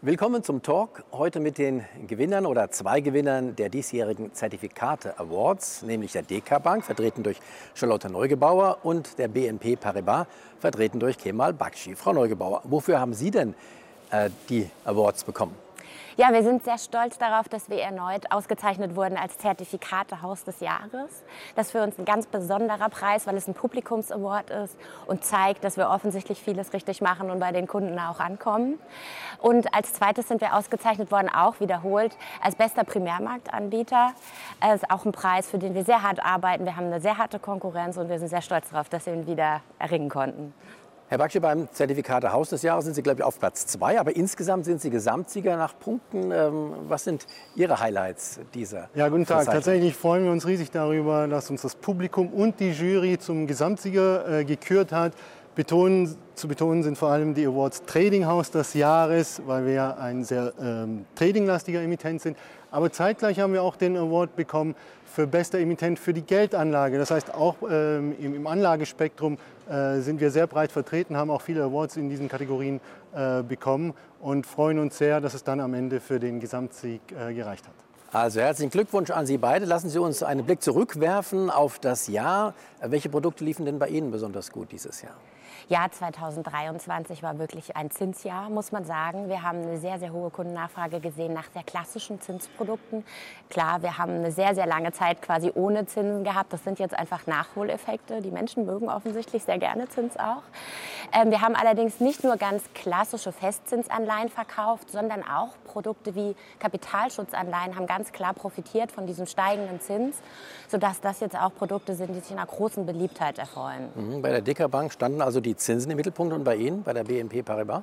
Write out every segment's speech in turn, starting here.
Willkommen zum Talk. Heute mit den Gewinnern oder zwei Gewinnern der diesjährigen Zertifikate Awards, nämlich der DK Bank, vertreten durch Charlotte Neugebauer, und der BNP Paribas, vertreten durch Kemal Bakshi. Frau Neugebauer, wofür haben Sie denn äh, die Awards bekommen? Ja, wir sind sehr stolz darauf, dass wir erneut ausgezeichnet wurden als Zertifikatehaus des Jahres. Das ist für uns ein ganz besonderer Preis, weil es ein Publikums-Award ist und zeigt, dass wir offensichtlich vieles richtig machen und bei den Kunden auch ankommen. Und als zweites sind wir ausgezeichnet worden, auch wiederholt, als bester Primärmarktanbieter. Das ist auch ein Preis, für den wir sehr hart arbeiten. Wir haben eine sehr harte Konkurrenz und wir sind sehr stolz darauf, dass wir ihn wieder erringen konnten. Herr Bakshi, beim Zertifikate Haus des Jahres sind Sie, glaube ich, auf Platz zwei. Aber insgesamt sind Sie Gesamtsieger nach Punkten. Ähm, was sind Ihre Highlights dieser Ja, guten Tag. Tatsächlich freuen wir uns riesig darüber, dass uns das Publikum und die Jury zum Gesamtsieger äh, gekürt hat. Betonen, zu betonen sind vor allem die Awards Trading House des Jahres, weil wir ja ein sehr ähm, tradinglastiger Emittent sind. Aber zeitgleich haben wir auch den Award bekommen für bester Emittent für die Geldanlage. Das heißt, auch ähm, im, im, Anlagespektrum äh, sind wir sehr breit vertreten, haben auch viele Awards in diesen Kategorien äh, bekommen und freuen uns sehr, dass es dann am Ende für den Gesamtsieg äh, gereicht hat. Also herzlichen Glückwunsch an Sie beide. Lassen Sie uns einen Blick zurückwerfen auf das Jahr. Welche Produkte liefen denn bei Ihnen besonders gut dieses Jahr? Jahr 2023 war wirklich ein Zinsjahr, muss man sagen. Wir haben eine sehr, sehr hohe Kundennachfrage gesehen nach sehr klassischen Zinsprodukten. Klar, wir haben eine sehr, sehr lange Zeit quasi ohne Zinsen gehabt. Das sind jetzt einfach Nachholeffekte. Die Menschen mögen offensichtlich sehr gerne Zins auch. Ähm, wir haben allerdings nicht nur ganz klassische Festzinsanleihen verkauft, sondern auch Produkte wie Kapitalschutzanleihen haben ganz klar profitiert von diesem steigenden Zins, sodass das jetzt auch Produkte sind, die sich einer großen Beliebtheit erfreuen. Mhm, bei der Dicker Bank standen also die Zinsen im Mittelpunkt und bei Ihnen, bei der BNP Paribas?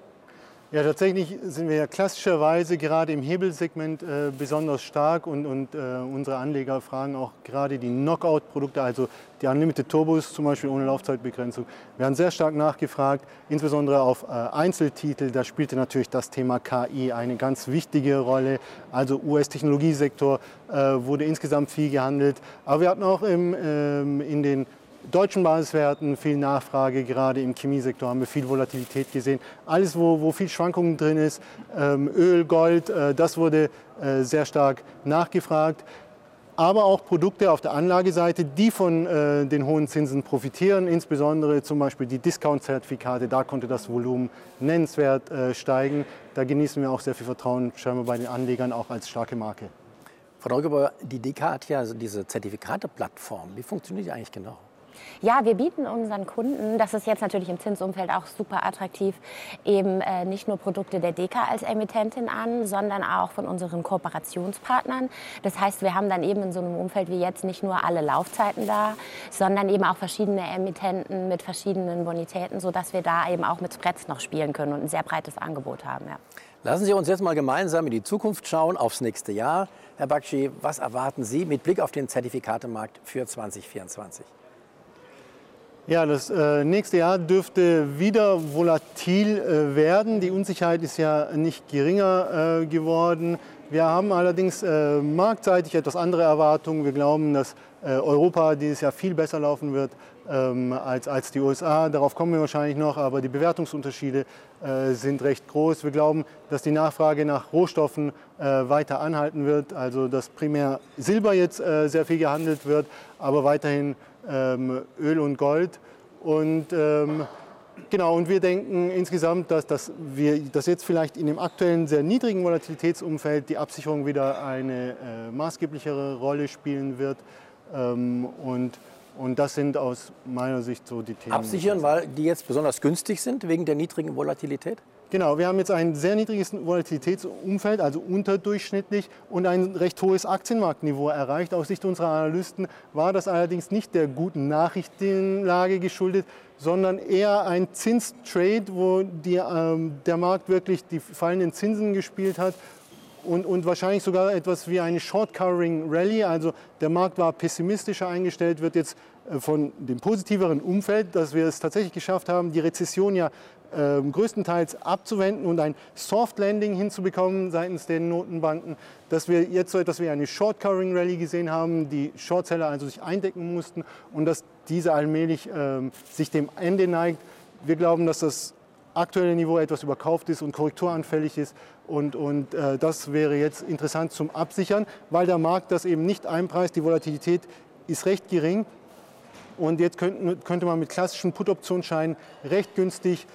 Ja, tatsächlich sind wir ja klassischerweise gerade im Hebelsegment äh, besonders stark und, und äh, unsere Anleger fragen auch gerade die Knockout-Produkte, also die Unlimited Turbos zum Beispiel ohne Laufzeitbegrenzung. Wir haben sehr stark nachgefragt, insbesondere auf äh, Einzeltitel. Da spielte natürlich das Thema KI eine ganz wichtige Rolle. Also US-Technologiesektor äh, wurde insgesamt viel gehandelt. Aber wir hatten auch im, ähm, in den deutschen Basiswerten viel Nachfrage, gerade im Chemiesektor haben wir viel Volatilität gesehen. Alles, wo, wo viel Schwankungen drin ist, ähm, Öl, Gold, äh, das wurde äh, sehr stark nachgefragt. Aber auch Produkte auf der Anlageseite, die von äh, den hohen Zinsen profitieren, insbesondere zum Beispiel die Discount-Zertifikate, da konnte das Volumen nennenswert steigen. Da genießen wir auch sehr viel Vertrauen, scheinbar bei den Anlegern auch als starke Marke. Frau Neugebauer, die DK hat ja diese Zertifikate-Plattform. Wie funktioniert die eigentlich genau? Ja, wir bieten unseren Kunden, das ist jetzt natürlich im Zinsumfeld auch super attraktiv, eben äh, nicht nur Produkte der Deka als Emittentin an, sondern auch von unseren Kooperationspartnern. Das heißt, wir haben dann eben in so einem Umfeld wie jetzt nicht nur alle Laufzeiten da, sondern eben auch verschiedene Emittenten mit verschiedenen Bonitäten, sodass wir da eben auch mit Spreads noch spielen können und ein sehr breites Angebot haben. Ja. Lassen Sie uns jetzt mal gemeinsam in die Zukunft schauen, aufs nächste Jahr. Herr Bakshi, was erwarten Sie mit Blick auf den Zertifikatemarkt für 2024? Ja, das äh, nächste Jahr dürfte wieder volatil äh, werden. Die Unsicherheit ist ja nicht geringer äh, geworden. Wir haben allerdings marktseitig etwas andere Erwartungen. Wir glauben, dass Europa dieses Jahr viel besser laufen wird ähm, als, die USA. Darauf kommen wir wahrscheinlich noch, aber die Bewertungsunterschiede sind recht groß. Wir glauben, dass die Nachfrage nach Rohstoffen weiter anhalten wird, also dass primär Silber jetzt sehr viel gehandelt wird, aber weiterhin Öl und Gold. Und ähm, genau, und wir denken insgesamt, dass, dass, wir, dass jetzt vielleicht in dem aktuellen sehr niedrigen Volatilitätsumfeld die Absicherung wieder eine äh, maßgeblichere Rolle spielen wird. Ähm, und, und das sind aus meiner Sicht so die Themen. Absichern, weil die jetzt besonders günstig sind wegen der niedrigen Volatilität? Genau, wir haben jetzt ein sehr niedriges Volatilitätsumfeld, also unterdurchschnittlich und ein recht hohes Aktienmarktniveau erreicht. Aus Sicht unserer Analysten war das allerdings nicht der guten Nachrichtenlage geschuldet, sondern eher ein Zinstrade, wo die, ähm, der Markt wirklich die fallenden Zinsen gespielt hat und, und, wahrscheinlich sogar etwas wie eine Short-Covering Rally. Also der Markt war pessimistischer eingestellt, wird jetzt äh, von dem positiveren Umfeld, dass wir es tatsächlich geschafft haben, die Rezession ja äh, größtenteils abzuwenden und ein Soft Landing hinzubekommen seitens der Notenbanken, dass wir jetzt so etwas wie eine Short Covering Rally gesehen haben, die Shortseller also sich eindecken mussten und dass diese allmählich äh, sich dem Ende neigt. Wir glauben, dass das aktuelle Niveau etwas überkauft ist und korrekturanfällig ist. Und, und äh, das wäre jetzt interessant zum Absichern, weil der Markt das eben nicht einpreist. Die Volatilität ist recht gering. Und jetzt könnte man mit klassischen Put-Optionsscheinen recht günstig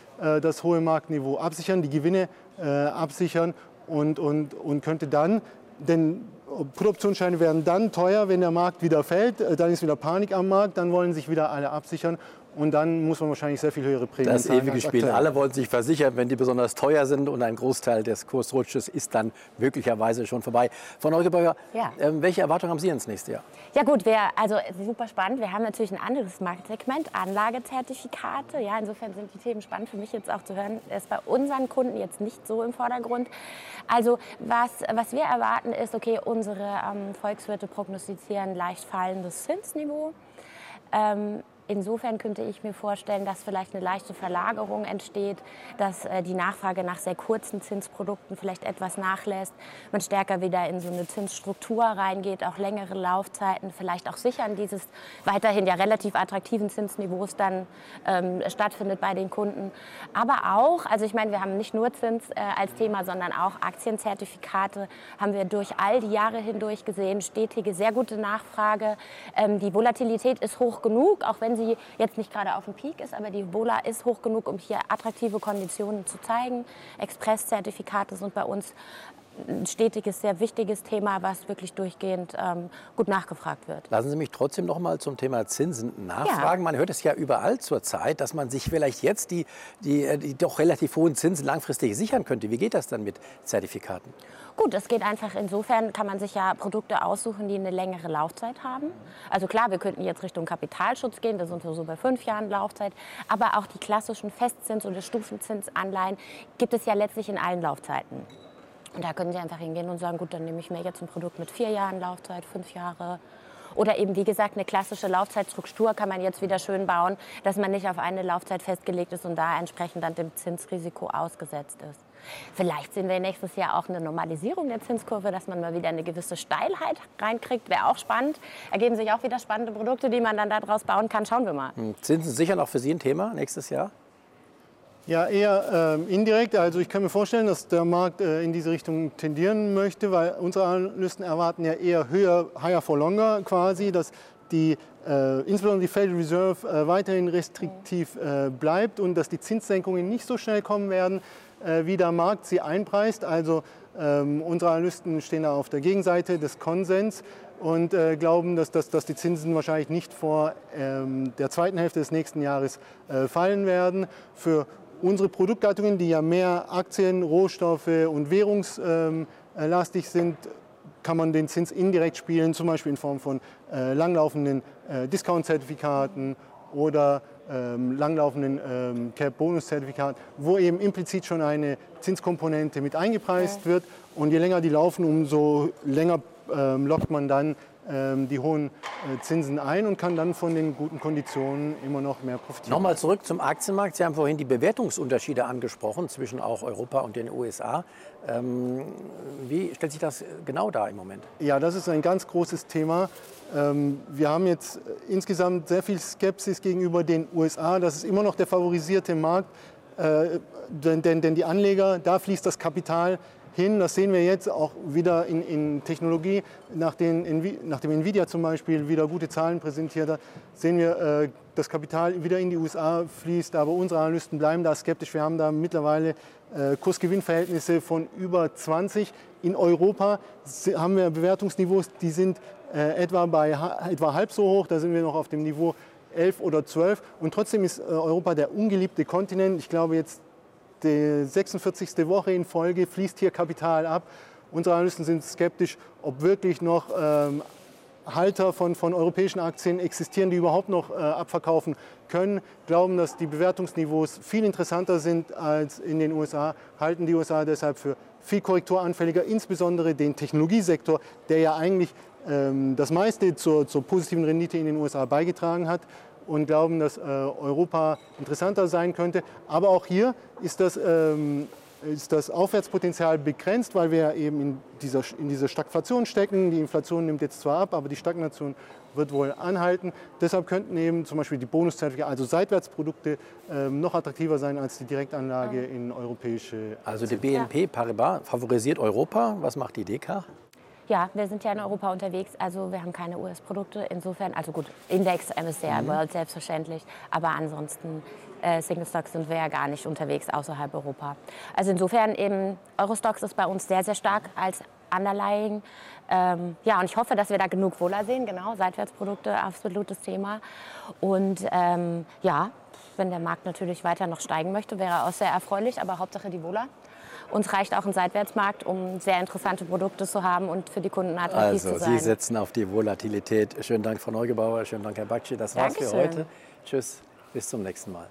das hohe Marktniveau absichern, die Gewinne äh, absichern und, und, und könnte dann, denn Put-Optionsscheine werden dann teuer, wenn der Markt wieder fällt, äh, dann ist wieder Panik am Markt, dann wollen sich wieder alle absichern und dann muss man wahrscheinlich sehr viel höhere Prämien Das ewige Spiel. Alle wollen sich versichern, wenn die besonders teuer sind und ein Großteil des Kursrutsches ist dann möglicherweise schon vorbei. Frau Neugebauer, ja. äh, welche Erwartungen haben Sie ins nächste Jahr? Ja gut, wir, also super spannend. Wir haben natürlich ein anderes Marktsegment, Anlagezertifikate. Ja, insofern sind die Themen spannend für mich jetzt auch zu hören. Das ist bei unseren Kunden jetzt nicht so im Vordergrund. Also was, was wir erwarten ist, okay, unsere ähm, Volkswirte prognostizieren leicht fallendes Zinsniveau. Ähm, Insofern könnte ich mir vorstellen, dass vielleicht eine leichte Verlagerung entsteht, dass äh, die Nachfrage nach sehr kurzen Zinsprodukten vielleicht etwas nachlässt, man stärker wieder in so eine Zinsstruktur reingeht, auch längere Laufzeiten, vielleicht auch sichern dieses weiterhin ja relativ attraktiven Zinsniveaus dann ähm, stattfindet bei den Kunden. Aber auch, also ich meine, wir haben nicht nur Zins äh, als Thema, sondern auch Aktienzertifikate haben wir durch all die Jahre hindurch gesehen, stetige, sehr gute Nachfrage. Ähm, die Volatilität ist hoch genug, auch wenn sie sie jetzt nicht gerade auf dem Peak ist, aber die Bola ist hoch genug, um hier attraktive Konditionen zu zeigen. Express-Zertifikate sind bei uns ein stetiges, sehr wichtiges Thema, was wirklich durchgehend ähm, gut nachgefragt wird. Lassen Sie mich trotzdem noch mal zum Thema Zinsen nachfragen. Ja. Man hört es ja überall zurzeit, dass man sich vielleicht jetzt die, die, äh, die doch relativ hohen Zinsen langfristig sichern könnte. Wie geht das dann mit Zertifikaten? Gut, es geht einfach insofern, kann man sich ja Produkte aussuchen, die eine längere Laufzeit haben. Also klar, wir könnten jetzt Richtung Kapitalschutz gehen, wir sind so bei fünf Jahren Laufzeit. Aber auch die klassischen Festzins- oder Stufenzinsanleihen gibt es ja letztlich in allen Laufzeiten. Und da können Sie einfach hingehen und sagen, gut, dann nehme ich mir jetzt ein Produkt mit vier Jahren Laufzeit, fünf Jahre. Oder eben, wie gesagt, eine klassische Laufzeitstruktur kann man jetzt wieder schön bauen, dass man nicht auf eine Laufzeit festgelegt ist und da entsprechend dann dem Zinsrisiko ausgesetzt ist. Vielleicht sehen wir nächstes Jahr auch eine Normalisierung der Zinskurve, dass man mal wieder eine gewisse Steilheit reinkriegt. Wäre auch spannend. Ergeben sich auch wieder spannende Produkte, die man dann daraus bauen kann. Schauen wir mal. Hm, Zinsen sicher noch für Sie ein Thema nächstes Jahr? Ja, eher äh, indirekt. Also ich kann mir vorstellen, dass der Markt äh, in diese Richtung tendieren möchte, weil unsere Analysten erwarten ja eher höher, higher for longer quasi, dass die, äh, insbesondere die Federal Reserve äh, weiterhin restriktiv äh, bleibt und dass die Zinssenkungen nicht so schnell kommen werden, wie der Markt sie einpreist. Also ähm, unsere Analysten stehen da auf der Gegenseite des Konsens und äh, glauben, dass, dass, dass, die Zinsen wahrscheinlich nicht vor ähm, der zweiten Hälfte des nächsten Jahres äh, fallen werden. Für unsere Produktgattungen, die ja mehr Aktien, Rohstoffe und währungslastig sind, kann man den Zins indirekt spielen, zum Beispiel in Form von äh, langlaufenden äh, Discount-Zertifikaten oder ähm, langlaufenden ähm, Cap-Bonus-Zertifikaten, wo eben implizit schon eine Zinskomponente mit eingepreist ja. wird. Und je länger die laufen, umso länger lockt man dann ähm, die hohen äh, Zinsen ein und kann dann von den guten Konditionen immer noch mehr profitieren. Nochmal zurück zum Aktienmarkt. Sie haben vorhin die Bewertungsunterschiede angesprochen zwischen auch Europa und den USA. Ähm, wie stellt sich das genau dar im Moment? Ja, das ist ein ganz großes Thema. Ähm, wir haben jetzt insgesamt sehr viel Skepsis gegenüber den USA. Das ist immer noch der favorisierte Markt, äh, denn, denn die Anleger, da fließt das Kapital hin. Das sehen wir jetzt auch wieder in, in Technologie. Nach den, nachdem Nvidia zum Beispiel wieder gute Zahlen präsentiert hat, sehen wir, äh, das Kapital wieder in die USA fließt. Aber unsere Analysten bleiben da skeptisch. Wir haben da mittlerweile äh, Kursgewinnverhältnisse von über 20. In Europa haben wir Bewertungsniveaus, die sind äh, etwa, bei, etwa halb so hoch. Da sind wir noch auf dem Niveau 11 oder 12. Und trotzdem ist Europa der ungeliebte Kontinent. Ich glaube, jetzt die 46. Woche in Folge fließt hier Kapital ab. Unsere Analysten sind skeptisch, ob wirklich noch ähm, Halter von, von europäischen Aktien existieren, die überhaupt noch äh, abverkaufen können, glauben, dass die Bewertungsniveaus viel interessanter sind als in den USA, halten die USA deshalb für viel korrekturanfälliger, insbesondere den Technologiesektor, der ja eigentlich ähm, das meiste zur, zur positiven Rendite in den USA beigetragen hat und glauben, dass äh, Europa interessanter sein könnte. Aber auch hier ist das ähm, ist das Aufwärtspotenzial begrenzt, weil wir eben in dieser, in dieser Stagflation stecken. Die Inflation nimmt jetzt zwar ab, aber die Stagnation wird wohl anhalten. Deshalb könnten eben zum Beispiel die Bonuszertifikate, also Seitwärtsprodukte, ähm, noch attraktiver sein als die Direktanlage in europäische. Also die BNP Paribas favorisiert Europa. Was macht die DK? Ja, wir sind ja in Europa unterwegs, also wir haben keine US-Produkte. Insofern, also gut, Index, MSCI mhm. World selbstverständlich, aber ansonsten äh, Single Stocks sind wir ja gar nicht unterwegs außerhalb Europa. Also insofern eben Eurostocks ist bei uns sehr, sehr stark als Underlying. Ähm, ja, und ich hoffe, dass wir da genug Wohler sehen. Genau, Seitwärtsprodukte, absolutes Thema. Und ähm, ja, wenn der Markt natürlich weiter noch steigen möchte, wäre auch sehr erfreulich. Aber Hauptsache die Wohler. Uns reicht auch ein Seitwärtsmarkt, um sehr interessante Produkte zu haben und für die Kunden attraktiv also, zu sein. Sie setzen auf die Volatilität. Schönen Dank, Frau Neugebauer. Schönen Dank, Herr Bakci. Das war's Dankeschön. für heute. Tschüss, bis zum nächsten Mal.